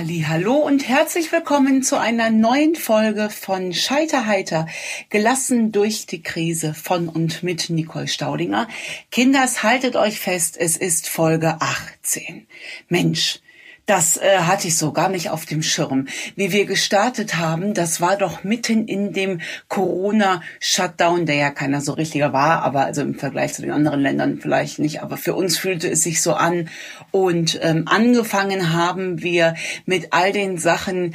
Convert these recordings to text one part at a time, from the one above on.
Hallo und herzlich willkommen zu einer neuen Folge von Scheiterheiter, gelassen durch die Krise von und mit Nicole Staudinger. Kinders, haltet euch fest, es ist Folge 18. Mensch, das äh, hatte ich so gar nicht auf dem Schirm. Wie wir gestartet haben, das war doch mitten in dem Corona-Shutdown, der ja keiner so richtiger war, aber also im Vergleich zu den anderen Ländern vielleicht nicht. Aber für uns fühlte es sich so an. Und ähm, angefangen haben wir mit all den Sachen,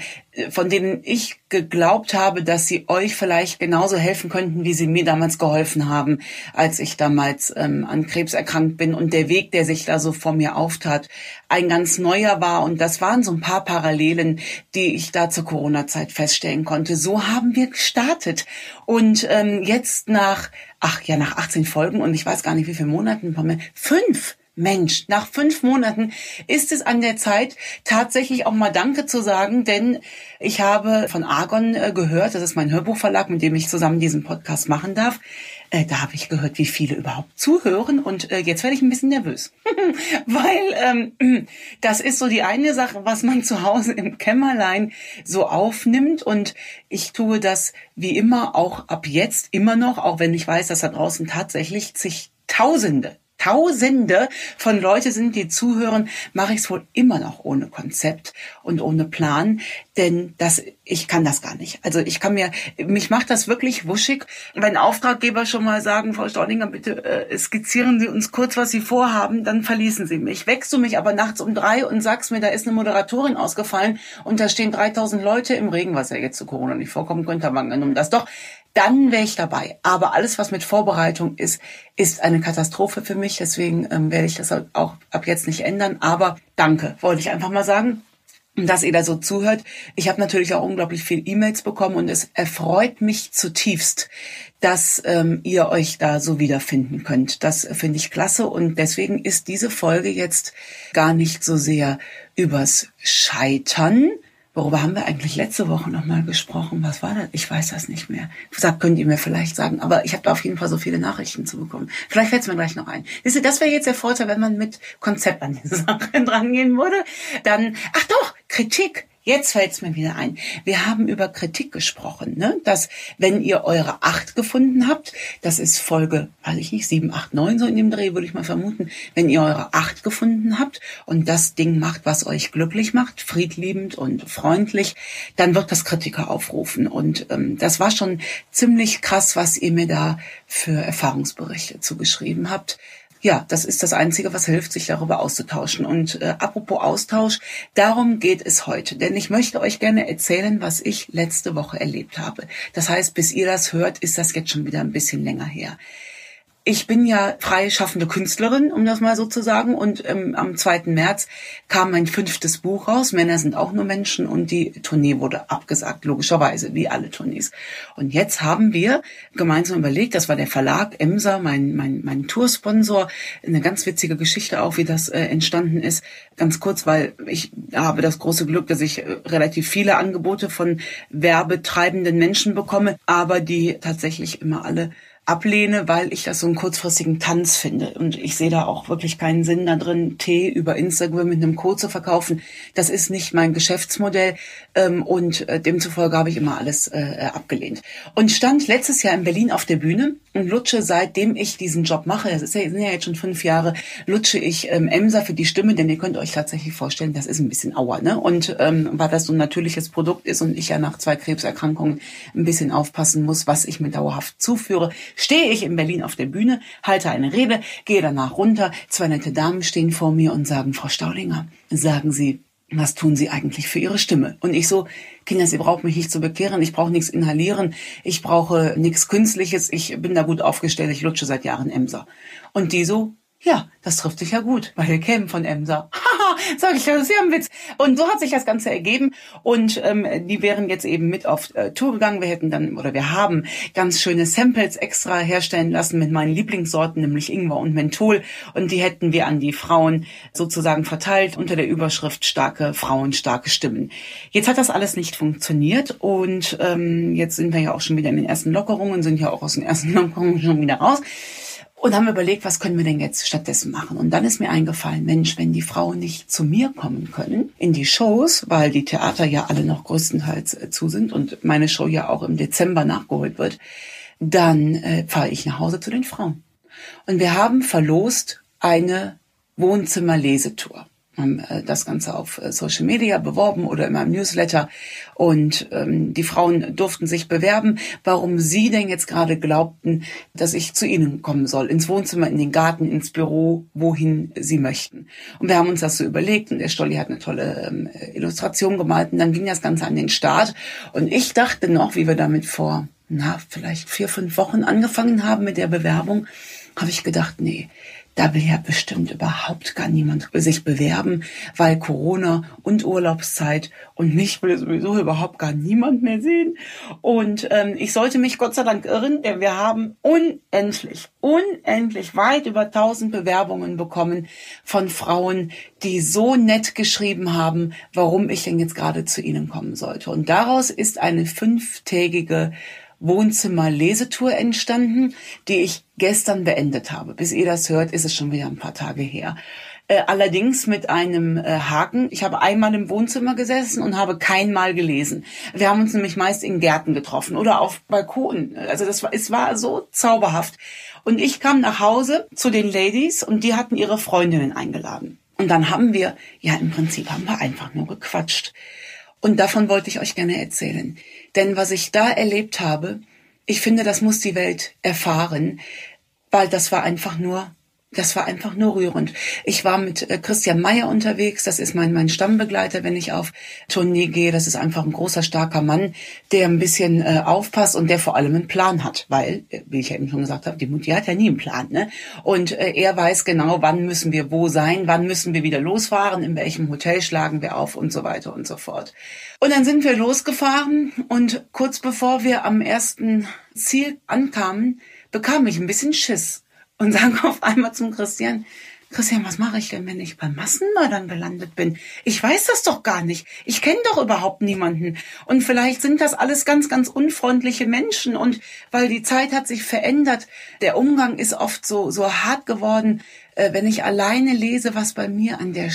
von denen ich geglaubt habe, dass sie euch vielleicht genauso helfen könnten, wie sie mir damals geholfen haben, als ich damals ähm, an Krebs erkrankt bin und der Weg, der sich da so vor mir auftat, ein ganz neuer war. Und das waren so ein paar Parallelen, die ich da zur Corona-Zeit feststellen konnte. So haben wir gestartet. Und ähm, jetzt nach, ach ja, nach 18 Folgen und ich weiß gar nicht wie viele Monaten, fünf Mensch, nach fünf Monaten ist es an der Zeit, tatsächlich auch mal Danke zu sagen, denn ich habe von Argon äh, gehört, das ist mein Hörbuchverlag, mit dem ich zusammen diesen Podcast machen darf. Äh, da habe ich gehört, wie viele überhaupt zuhören und äh, jetzt werde ich ein bisschen nervös, weil ähm, das ist so die eine Sache, was man zu Hause im Kämmerlein so aufnimmt und ich tue das wie immer auch ab jetzt immer noch, auch wenn ich weiß, dass da draußen tatsächlich zig Tausende Tausende von Leute sind, die zuhören, mache ich es wohl immer noch ohne Konzept und ohne Plan, denn das, ich kann das gar nicht. Also ich kann mir, mich macht das wirklich wuschig, wenn Auftraggeber schon mal sagen, Frau Staudinger, bitte äh, skizzieren Sie uns kurz, was Sie vorhaben, dann verließen Sie mich. Wächst du mich aber nachts um drei und sagst mir, da ist eine Moderatorin ausgefallen und da stehen 3000 Leute im Regen, was ja jetzt zu Corona nicht vorkommen könnte, aber angenommen das doch, dann wäre ich dabei. Aber alles, was mit Vorbereitung ist, ist eine Katastrophe für mich. Deswegen ähm, werde ich das auch ab jetzt nicht ändern. Aber danke, wollte ich einfach mal sagen dass ihr da so zuhört. Ich habe natürlich auch unglaublich viel E-Mails bekommen und es erfreut mich zutiefst, dass ähm, ihr euch da so wiederfinden könnt. Das finde ich klasse und deswegen ist diese Folge jetzt gar nicht so sehr übers Scheitern, Worüber haben wir eigentlich letzte Woche nochmal gesprochen? Was war das? Ich weiß das nicht mehr. Das könnt ihr mir vielleicht sagen. Aber ich habe da auf jeden Fall so viele Nachrichten zu bekommen. Vielleicht fällt es mir gleich noch ein. Wisst ihr, das wäre jetzt der Vorteil, wenn man mit Konzept an die Sache drangehen würde. Dann, ach doch, Kritik. Jetzt fällt es mir wieder ein. Wir haben über Kritik gesprochen, ne? dass wenn ihr eure acht gefunden habt, das ist Folge, weiß ich nicht, sieben, acht, neun so in dem Dreh, würde ich mal vermuten, wenn ihr eure acht gefunden habt und das Ding macht, was euch glücklich macht, friedliebend und freundlich, dann wird das Kritiker aufrufen. Und ähm, das war schon ziemlich krass, was ihr mir da für Erfahrungsberichte zugeschrieben habt ja, das ist das Einzige, was hilft, sich darüber auszutauschen. Und äh, apropos Austausch, darum geht es heute. Denn ich möchte euch gerne erzählen, was ich letzte Woche erlebt habe. Das heißt, bis ihr das hört, ist das jetzt schon wieder ein bisschen länger her. Ich bin ja freie schaffende Künstlerin, um das mal so zu sagen. Und ähm, am 2. März kam mein fünftes Buch raus. Männer sind auch nur Menschen und die Tournee wurde abgesagt, logischerweise, wie alle Tournees. Und jetzt haben wir gemeinsam überlegt, das war der Verlag Emser, mein, mein, mein Toursponsor. Eine ganz witzige Geschichte auch, wie das äh, entstanden ist. Ganz kurz, weil ich habe das große Glück, dass ich äh, relativ viele Angebote von werbetreibenden Menschen bekomme, aber die tatsächlich immer alle ablehne, weil ich das so einen kurzfristigen Tanz finde. Und ich sehe da auch wirklich keinen Sinn da drin, Tee über Instagram mit einem Code zu verkaufen. Das ist nicht mein Geschäftsmodell. Ähm, und äh, demzufolge habe ich immer alles äh, abgelehnt. Und stand letztes Jahr in Berlin auf der Bühne und lutsche, seitdem ich diesen Job mache, das ist ja, sind ja jetzt schon fünf Jahre, lutsche ich ähm, Emser für die Stimme, denn ihr könnt euch tatsächlich vorstellen, das ist ein bisschen Auer. Ne? Und ähm, weil das so ein natürliches Produkt ist und ich ja nach zwei Krebserkrankungen ein bisschen aufpassen muss, was ich mir dauerhaft zuführe, stehe ich in Berlin auf der Bühne, halte eine Rede, gehe danach runter, zwei nette Damen stehen vor mir und sagen, Frau Staudinger, sagen Sie, was tun Sie eigentlich für Ihre Stimme? Und ich so, Kinder, Sie brauchen mich nicht zu bekehren, ich brauche nichts inhalieren, ich brauche nichts Künstliches, ich bin da gut aufgestellt, ich lutsche seit Jahren Emser. Und die so, ja, das trifft sich ja gut, weil wir kämen von Emser. Haha, sag ich, das ist ja ein Witz. Und so hat sich das Ganze ergeben. Und ähm, die wären jetzt eben mit auf äh, Tour gegangen. Wir hätten dann, oder wir haben ganz schöne Samples extra herstellen lassen mit meinen Lieblingssorten, nämlich Ingwer und Menthol. Und die hätten wir an die Frauen sozusagen verteilt unter der Überschrift starke Frauen, starke Stimmen. Jetzt hat das alles nicht funktioniert. Und ähm, jetzt sind wir ja auch schon wieder in den ersten Lockerungen, sind ja auch aus den ersten Lockerungen schon wieder raus. Und haben überlegt, was können wir denn jetzt stattdessen machen? Und dann ist mir eingefallen, Mensch, wenn die Frauen nicht zu mir kommen können in die Shows, weil die Theater ja alle noch größtenteils äh, zu sind und meine Show ja auch im Dezember nachgeholt wird, dann äh, fahre ich nach Hause zu den Frauen. Und wir haben verlost eine Wohnzimmerlesetour haben äh, das Ganze auf äh, Social Media beworben oder in meinem Newsletter. Und ähm, die Frauen durften sich bewerben, warum sie denn jetzt gerade glaubten, dass ich zu ihnen kommen soll, ins Wohnzimmer, in den Garten, ins Büro, wohin sie möchten. Und wir haben uns das so überlegt und der Stolli hat eine tolle ähm, Illustration gemalt und dann ging das Ganze an den Start. Und ich dachte noch, wie wir damit vor, na, vielleicht vier, fünf Wochen angefangen haben mit der Bewerbung, habe ich gedacht, nee, da will ja bestimmt überhaupt gar niemand sich bewerben, weil Corona und Urlaubszeit und mich will sowieso überhaupt gar niemand mehr sehen. Und ähm, ich sollte mich Gott sei Dank irren, denn wir haben unendlich, unendlich weit über 1000 Bewerbungen bekommen von Frauen, die so nett geschrieben haben, warum ich denn jetzt gerade zu ihnen kommen sollte. Und daraus ist eine fünftägige Wohnzimmer-Lesetour entstanden, die ich gestern beendet habe. Bis ihr das hört, ist es schon wieder ein paar Tage her. Äh, allerdings mit einem äh, Haken. Ich habe einmal im Wohnzimmer gesessen und habe keinmal gelesen. Wir haben uns nämlich meist in Gärten getroffen oder auf Balkonen. Also das war, es war so zauberhaft. Und ich kam nach Hause zu den Ladies und die hatten ihre Freundinnen eingeladen. Und dann haben wir, ja im Prinzip haben wir einfach nur gequatscht. Und davon wollte ich euch gerne erzählen. Denn was ich da erlebt habe, ich finde, das muss die Welt erfahren, weil das war einfach nur das war einfach nur rührend. Ich war mit äh, Christian Meyer unterwegs. Das ist mein, mein Stammbegleiter, wenn ich auf Tournee gehe. Das ist einfach ein großer, starker Mann, der ein bisschen äh, aufpasst und der vor allem einen Plan hat. Weil, äh, wie ich ja eben schon gesagt habe, die Mutti hat ja nie einen Plan. Ne? Und äh, er weiß genau, wann müssen wir wo sein, wann müssen wir wieder losfahren, in welchem Hotel schlagen wir auf und so weiter und so fort. Und dann sind wir losgefahren und kurz bevor wir am ersten Ziel ankamen, bekam ich ein bisschen Schiss und sagen auf einmal zum Christian, Christian, was mache ich denn, wenn ich bei Massenmördern gelandet bin? Ich weiß das doch gar nicht. Ich kenne doch überhaupt niemanden. Und vielleicht sind das alles ganz, ganz unfreundliche Menschen. Und weil die Zeit hat sich verändert, der Umgang ist oft so, so hart geworden, äh, wenn ich alleine lese, was bei mir an der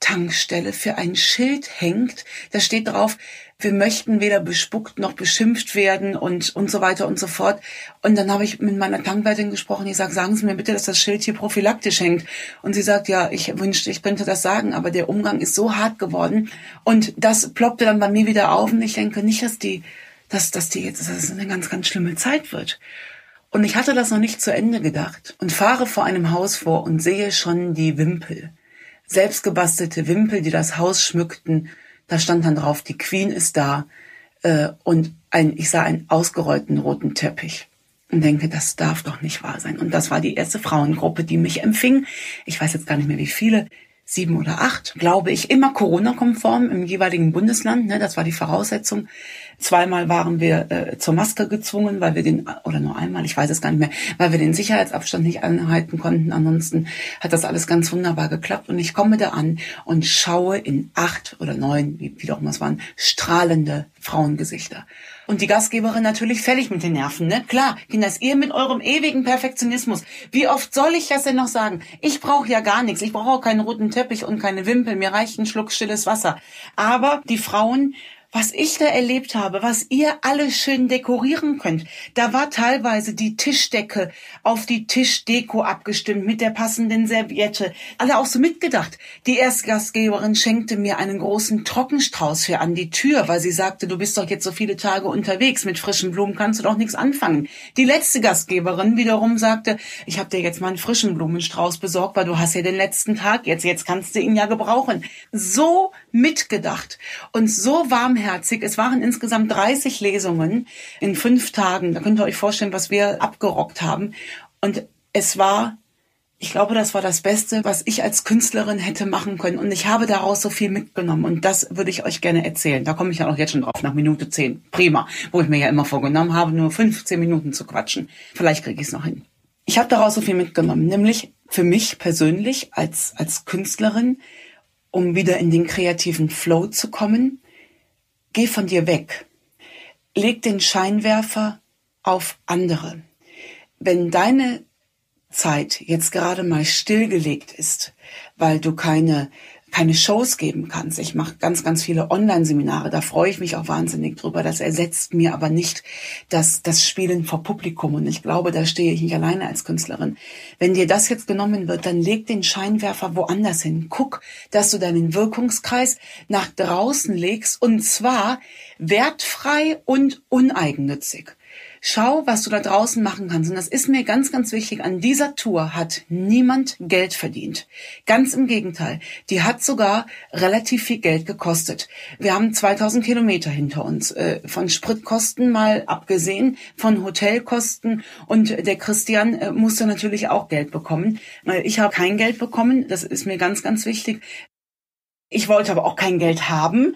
Stammtankstelle für ein Schild hängt, da steht drauf, wir möchten weder bespuckt noch beschimpft werden und, und so weiter und so fort. Und dann habe ich mit meiner Tankwärtin gesprochen. Ich sage, sagen Sie mir bitte, dass das Schild hier prophylaktisch hängt. Und sie sagt, ja, ich wünschte, ich könnte das sagen, aber der Umgang ist so hart geworden. Und das ploppte dann bei mir wieder auf. Und ich denke nicht, dass die, dass, dass die jetzt, dass das eine ganz, ganz schlimme Zeit wird. Und ich hatte das noch nicht zu Ende gedacht und fahre vor einem Haus vor und sehe schon die Wimpel. Selbstgebastelte Wimpel, die das Haus schmückten da stand dann drauf, die Queen ist da äh, und ein, ich sah einen ausgerollten roten Teppich und denke, das darf doch nicht wahr sein. Und das war die erste Frauengruppe, die mich empfing. Ich weiß jetzt gar nicht mehr, wie viele sieben oder acht, glaube ich, immer Corona-konform im jeweiligen Bundesland. Ne, das war die Voraussetzung. Zweimal waren wir äh, zur Maske gezwungen, weil wir den, oder nur einmal, ich weiß es gar nicht mehr, weil wir den Sicherheitsabstand nicht anhalten konnten. Ansonsten hat das alles ganz wunderbar geklappt. Und ich komme da an und schaue in acht oder neun, wie, wie auch immer es waren, strahlende Frauengesichter. Und die Gastgeberin natürlich fällig mit den Nerven, ne? Klar, Kinders, ihr mit eurem ewigen Perfektionismus. Wie oft soll ich das denn noch sagen? Ich brauche ja gar nichts. Ich brauche auch keinen roten Teppich und keine Wimpel. Mir reicht ein Schluck stilles Wasser. Aber die Frauen was ich da erlebt habe, was ihr alle schön dekorieren könnt. Da war teilweise die Tischdecke auf die Tischdeko abgestimmt mit der passenden Serviette. Alle auch so mitgedacht. Die Erstgastgeberin schenkte mir einen großen Trockenstrauß für an die Tür, weil sie sagte, du bist doch jetzt so viele Tage unterwegs, mit frischen Blumen kannst du doch nichts anfangen. Die letzte Gastgeberin wiederum sagte, ich habe dir jetzt mal einen frischen Blumenstrauß besorgt, weil du hast ja den letzten Tag jetzt, jetzt kannst du ihn ja gebrauchen. So mitgedacht und so warm warmherzig. Es waren insgesamt 30 Lesungen in fünf Tagen. Da könnt ihr euch vorstellen, was wir abgerockt haben. Und es war, ich glaube, das war das Beste, was ich als Künstlerin hätte machen können. Und ich habe daraus so viel mitgenommen. Und das würde ich euch gerne erzählen. Da komme ich ja auch jetzt schon drauf, nach Minute 10. Prima. Wo ich mir ja immer vorgenommen habe, nur 15 Minuten zu quatschen. Vielleicht kriege ich es noch hin. Ich habe daraus so viel mitgenommen, nämlich für mich persönlich als, als Künstlerin, um wieder in den kreativen Flow zu kommen, Geh von dir weg. Leg den Scheinwerfer auf andere. Wenn deine Zeit jetzt gerade mal stillgelegt ist, weil du keine keine Shows geben kannst. Ich mache ganz, ganz viele Online-Seminare. Da freue ich mich auch wahnsinnig drüber. Das ersetzt mir aber nicht das, das Spielen vor Publikum. Und ich glaube, da stehe ich nicht alleine als Künstlerin. Wenn dir das jetzt genommen wird, dann leg den Scheinwerfer woanders hin. Guck, dass du deinen Wirkungskreis nach draußen legst und zwar wertfrei und uneigennützig. Schau, was du da draußen machen kannst. Und das ist mir ganz, ganz wichtig. An dieser Tour hat niemand Geld verdient. Ganz im Gegenteil. Die hat sogar relativ viel Geld gekostet. Wir haben 2000 Kilometer hinter uns. Äh, von Spritkosten mal abgesehen, von Hotelkosten. Und der Christian äh, musste natürlich auch Geld bekommen. Ich habe kein Geld bekommen. Das ist mir ganz, ganz wichtig. Ich wollte aber auch kein Geld haben.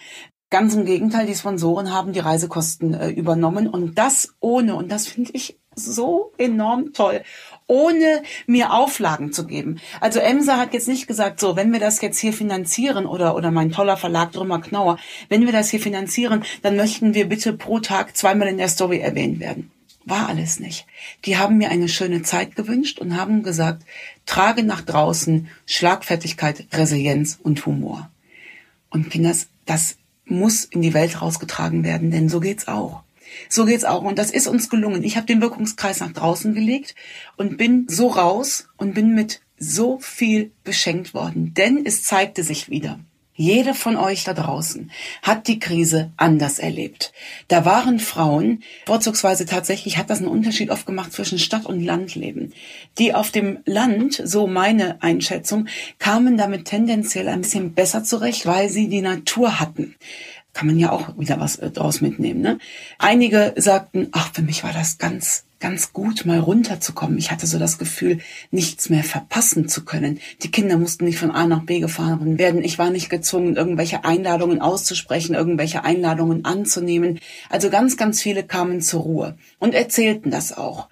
Ganz im Gegenteil, die Sponsoren haben die Reisekosten äh, übernommen und das ohne, und das finde ich so enorm toll, ohne mir Auflagen zu geben. Also Emsa hat jetzt nicht gesagt, so, wenn wir das jetzt hier finanzieren oder, oder mein toller Verlag Drümmer Knauer, wenn wir das hier finanzieren, dann möchten wir bitte pro Tag zweimal in der Story erwähnt werden. War alles nicht. Die haben mir eine schöne Zeit gewünscht und haben gesagt, trage nach draußen Schlagfertigkeit, Resilienz und Humor. Und Kinders, das muss in die Welt rausgetragen werden, denn so geht's auch. So geht's auch und das ist uns gelungen. Ich habe den Wirkungskreis nach draußen gelegt und bin so raus und bin mit so viel beschenkt worden, denn es zeigte sich wieder. Jede von euch da draußen hat die Krise anders erlebt. Da waren Frauen, vorzugsweise tatsächlich hat das einen Unterschied oft gemacht zwischen Stadt- und Landleben. Die auf dem Land, so meine Einschätzung, kamen damit tendenziell ein bisschen besser zurecht, weil sie die Natur hatten kann man ja auch wieder was äh, draus mitnehmen. Ne? Einige sagten, ach, für mich war das ganz ganz gut, mal runterzukommen. Ich hatte so das Gefühl, nichts mehr verpassen zu können. Die Kinder mussten nicht von A nach B gefahren werden. Ich war nicht gezwungen, irgendwelche Einladungen auszusprechen, irgendwelche Einladungen anzunehmen. Also ganz, ganz viele kamen zur Ruhe und erzählten das auch.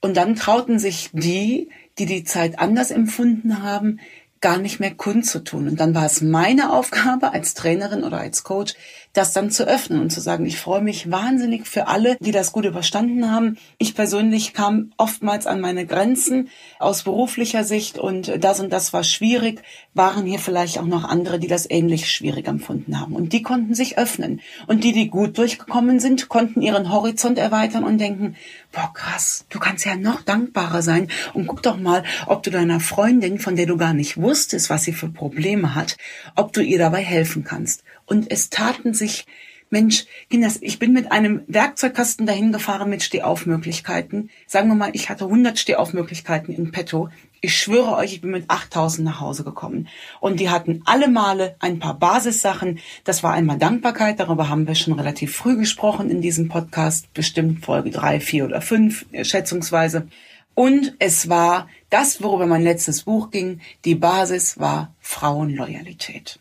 Und dann trauten sich die, die die Zeit anders empfunden haben, gar nicht mehr kundzutun. Und dann war es meine Aufgabe als Trainerin oder als Coach, das dann zu öffnen und zu sagen, ich freue mich wahnsinnig für alle, die das gut überstanden haben. Ich persönlich kam oftmals an meine Grenzen aus beruflicher Sicht und das und das war schwierig, waren hier vielleicht auch noch andere, die das ähnlich schwierig empfunden haben. Und die konnten sich öffnen. Und die, die gut durchgekommen sind, konnten ihren Horizont erweitern und denken, boah, krass, du kannst ja noch dankbarer sein und guck doch mal, ob du deiner Freundin, von der du gar nicht wusstest, was sie für Probleme hat, ob du ihr dabei helfen kannst. Und es taten sich Mensch, Kinders, ich bin mit einem Werkzeugkasten dahin gefahren mit Stehaufmöglichkeiten. Sagen wir mal, ich hatte 100 Stehaufmöglichkeiten in petto. Ich schwöre euch, ich bin mit 8000 nach Hause gekommen. Und die hatten alle Male ein paar Basissachen. Das war einmal Dankbarkeit. Darüber haben wir schon relativ früh gesprochen in diesem Podcast. Bestimmt Folge drei, vier oder fünf, äh, schätzungsweise. Und es war das, worüber mein letztes Buch ging. Die Basis war Frauenloyalität.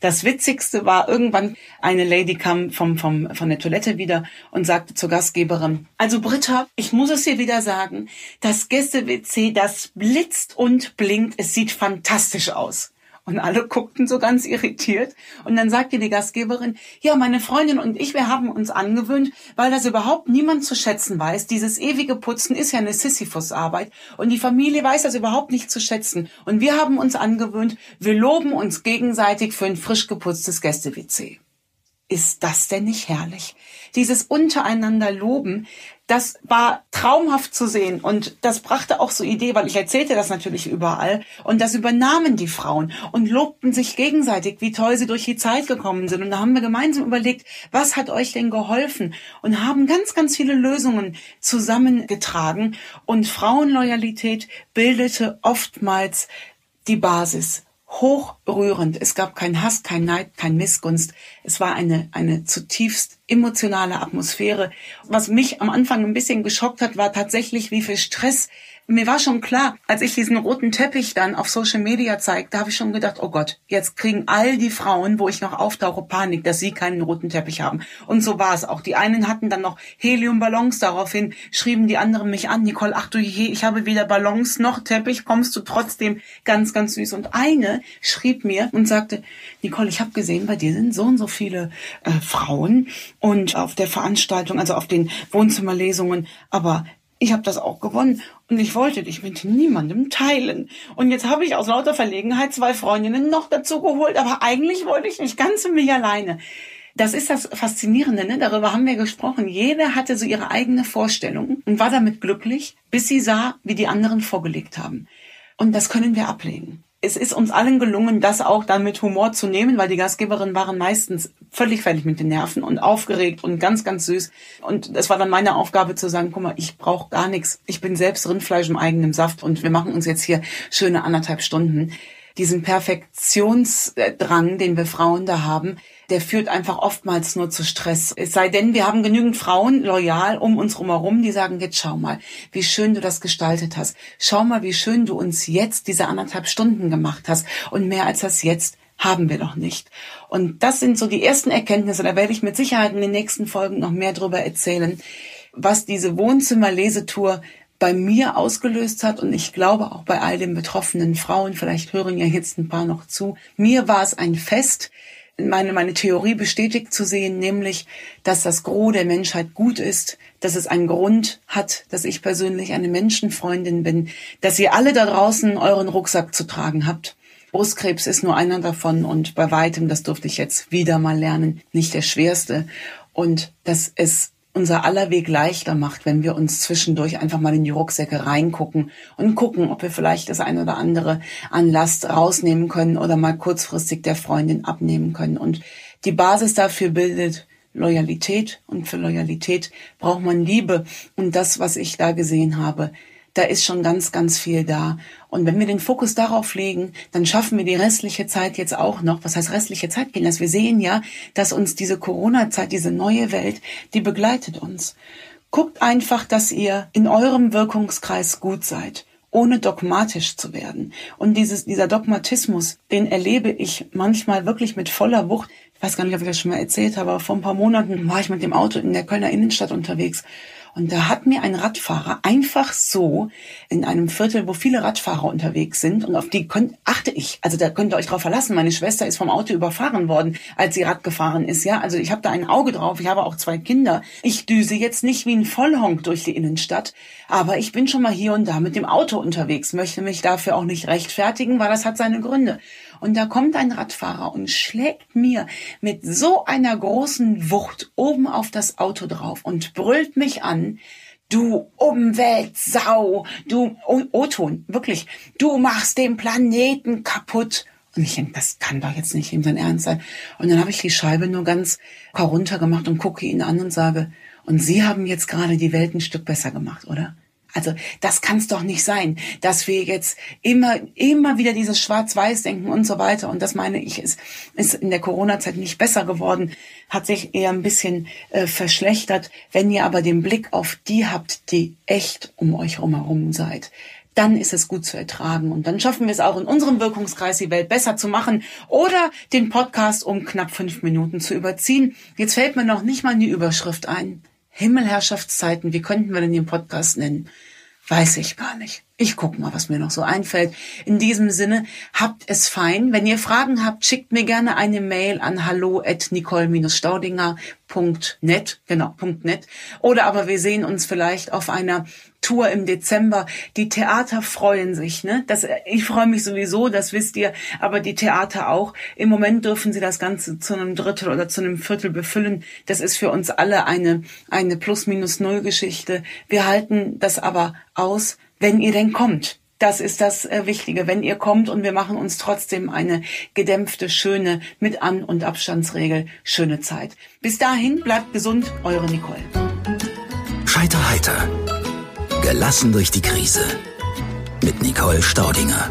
Das Witzigste war, irgendwann eine Lady kam vom, vom, von der Toilette wieder und sagte zur Gastgeberin, also Britta, ich muss es dir wieder sagen, das Gäste-WC, das blitzt und blinkt, es sieht fantastisch aus. Und alle guckten so ganz irritiert. Und dann sagte die Gastgeberin, ja, meine Freundin und ich, wir haben uns angewöhnt, weil das überhaupt niemand zu schätzen weiß. Dieses ewige Putzen ist ja eine Sisyphus-Arbeit. Und die Familie weiß das überhaupt nicht zu schätzen. Und wir haben uns angewöhnt, wir loben uns gegenseitig für ein frisch geputztes Gäste-WC. Ist das denn nicht herrlich? Dieses untereinander Loben, das war traumhaft zu sehen. Und das brachte auch so Idee, weil ich erzählte das natürlich überall. Und das übernahmen die Frauen und lobten sich gegenseitig, wie toll sie durch die Zeit gekommen sind. Und da haben wir gemeinsam überlegt, was hat euch denn geholfen? Und haben ganz, ganz viele Lösungen zusammengetragen. Und Frauenloyalität bildete oftmals die Basis hochrührend. Es gab kein Hass, kein Neid, kein Missgunst. Es war eine, eine zutiefst emotionale Atmosphäre. Was mich am Anfang ein bisschen geschockt hat, war tatsächlich, wie viel Stress mir war schon klar, als ich diesen roten Teppich dann auf Social Media zeigte, habe ich schon gedacht, oh Gott, jetzt kriegen all die Frauen, wo ich noch auftauche, Panik, dass sie keinen roten Teppich haben. Und so war es auch. Die einen hatten dann noch Heliumballons, daraufhin schrieben die anderen mich an, Nicole, ach du je, ich habe weder Ballons noch Teppich, kommst du trotzdem ganz, ganz süß. Und eine schrieb mir und sagte, Nicole, ich habe gesehen, bei dir sind so und so viele äh, Frauen und auf der Veranstaltung, also auf den Wohnzimmerlesungen, aber ich habe das auch gewonnen und ich wollte dich mit niemandem teilen. Und jetzt habe ich aus lauter Verlegenheit zwei Freundinnen noch dazu geholt, aber eigentlich wollte ich nicht ganz in mich alleine. Das ist das Faszinierende, ne? darüber haben wir gesprochen. Jeder hatte so ihre eigene Vorstellung und war damit glücklich, bis sie sah, wie die anderen vorgelegt haben. Und das können wir ablegen es ist uns allen gelungen, das auch dann mit Humor zu nehmen, weil die Gastgeberinnen waren meistens völlig fertig mit den Nerven und aufgeregt und ganz, ganz süß. Und es war dann meine Aufgabe zu sagen, guck mal, ich brauche gar nichts. Ich bin selbst Rindfleisch im eigenen Saft und wir machen uns jetzt hier schöne anderthalb Stunden. Diesen Perfektionsdrang, den wir Frauen da haben, der führt einfach oftmals nur zu Stress. Es sei denn, wir haben genügend Frauen loyal um uns herum, die sagen, jetzt schau mal, wie schön du das gestaltet hast. Schau mal, wie schön du uns jetzt diese anderthalb Stunden gemacht hast. Und mehr als das jetzt haben wir doch nicht. Und das sind so die ersten Erkenntnisse, da werde ich mit Sicherheit in den nächsten Folgen noch mehr drüber erzählen, was diese Wohnzimmerlesetour bei mir ausgelöst hat und ich glaube auch bei all den betroffenen Frauen, vielleicht hören ja jetzt ein paar noch zu. Mir war es ein Fest, meine, meine Theorie bestätigt zu sehen, nämlich, dass das Gros der Menschheit gut ist, dass es einen Grund hat, dass ich persönlich eine Menschenfreundin bin, dass ihr alle da draußen euren Rucksack zu tragen habt. Brustkrebs ist nur einer davon und bei weitem, das durfte ich jetzt wieder mal lernen, nicht der schwerste. Und dass es unser aller Weg leichter macht, wenn wir uns zwischendurch einfach mal in die Rucksäcke reingucken und gucken, ob wir vielleicht das eine oder andere an Last rausnehmen können oder mal kurzfristig der Freundin abnehmen können. Und die Basis dafür bildet Loyalität und für Loyalität braucht man Liebe. Und das, was ich da gesehen habe, da ist schon ganz, ganz viel da. Und wenn wir den Fokus darauf legen, dann schaffen wir die restliche Zeit jetzt auch noch. Was heißt restliche Zeit, Kinders? Wir sehen ja, dass uns diese Corona-Zeit, diese neue Welt, die begleitet uns. Guckt einfach, dass ihr in eurem Wirkungskreis gut seid ohne dogmatisch zu werden. Und dieses, dieser Dogmatismus, den erlebe ich manchmal wirklich mit voller Wucht. Ich weiß gar nicht, ob ich das schon mal erzählt habe, aber vor ein paar Monaten war ich mit dem Auto in der Kölner Innenstadt unterwegs und da hat mir ein Radfahrer einfach so in einem Viertel, wo viele Radfahrer unterwegs sind und auf die könnt, achte ich. Also da könnt ihr euch drauf verlassen. Meine Schwester ist vom Auto überfahren worden, als sie Rad gefahren ist. Ja, also ich habe da ein Auge drauf. Ich habe auch zwei Kinder. Ich düse jetzt nicht wie ein Vollhonk durch die Innenstadt, aber ich bin schon mal hier und da mit dem Auto unterwegs. Möchte mich dafür auch nicht rechtfertigen, weil das hat seine Gründe. Und da kommt ein Radfahrer und schlägt mir mit so einer großen Wucht oben auf das Auto drauf und brüllt mich an, du Umweltsau, du O-Ton, wirklich, du machst den Planeten kaputt. Und ich denke, das kann doch jetzt nicht ihm sein Ernst sein. Und dann habe ich die Scheibe nur ganz runtergemacht und gucke ihn an und sage, und Sie haben jetzt gerade die Welt ein Stück besser gemacht, oder? Also das kann es doch nicht sein, dass wir jetzt immer, immer wieder dieses Schwarz-Weiß-Denken und so weiter. Und das meine ich, ist, ist in der Corona-Zeit nicht besser geworden, hat sich eher ein bisschen äh, verschlechtert. Wenn ihr aber den Blick auf die habt, die echt um euch herum seid, dann ist es gut zu ertragen. Und dann schaffen wir es auch in unserem Wirkungskreis, die Welt besser zu machen oder den Podcast um knapp fünf Minuten zu überziehen. Jetzt fällt mir noch nicht mal die Überschrift ein. Himmelherrschaftszeiten, wie könnten wir denn den Podcast nennen? Weiß ich gar nicht. Ich guck mal, was mir noch so einfällt. In diesem Sinne, habt es fein. Wenn ihr Fragen habt, schickt mir gerne eine Mail an hallo at nicole-staudinger.net, genau, .net. Oder aber wir sehen uns vielleicht auf einer Tour im Dezember. Die Theater freuen sich, ne? Das, ich freue mich sowieso, das wisst ihr, aber die Theater auch. Im Moment dürfen sie das Ganze zu einem Drittel oder zu einem Viertel befüllen. Das ist für uns alle eine, eine Plus-Minus-Null-Geschichte. Wir halten das aber aus wenn ihr denn kommt. Das ist das äh, Wichtige, wenn ihr kommt und wir machen uns trotzdem eine gedämpfte, schöne, mit An- und Abstandsregel, schöne Zeit. Bis dahin, bleibt gesund, eure Nicole. Scheiterheiter. Gelassen durch die Krise. Mit Nicole Staudinger.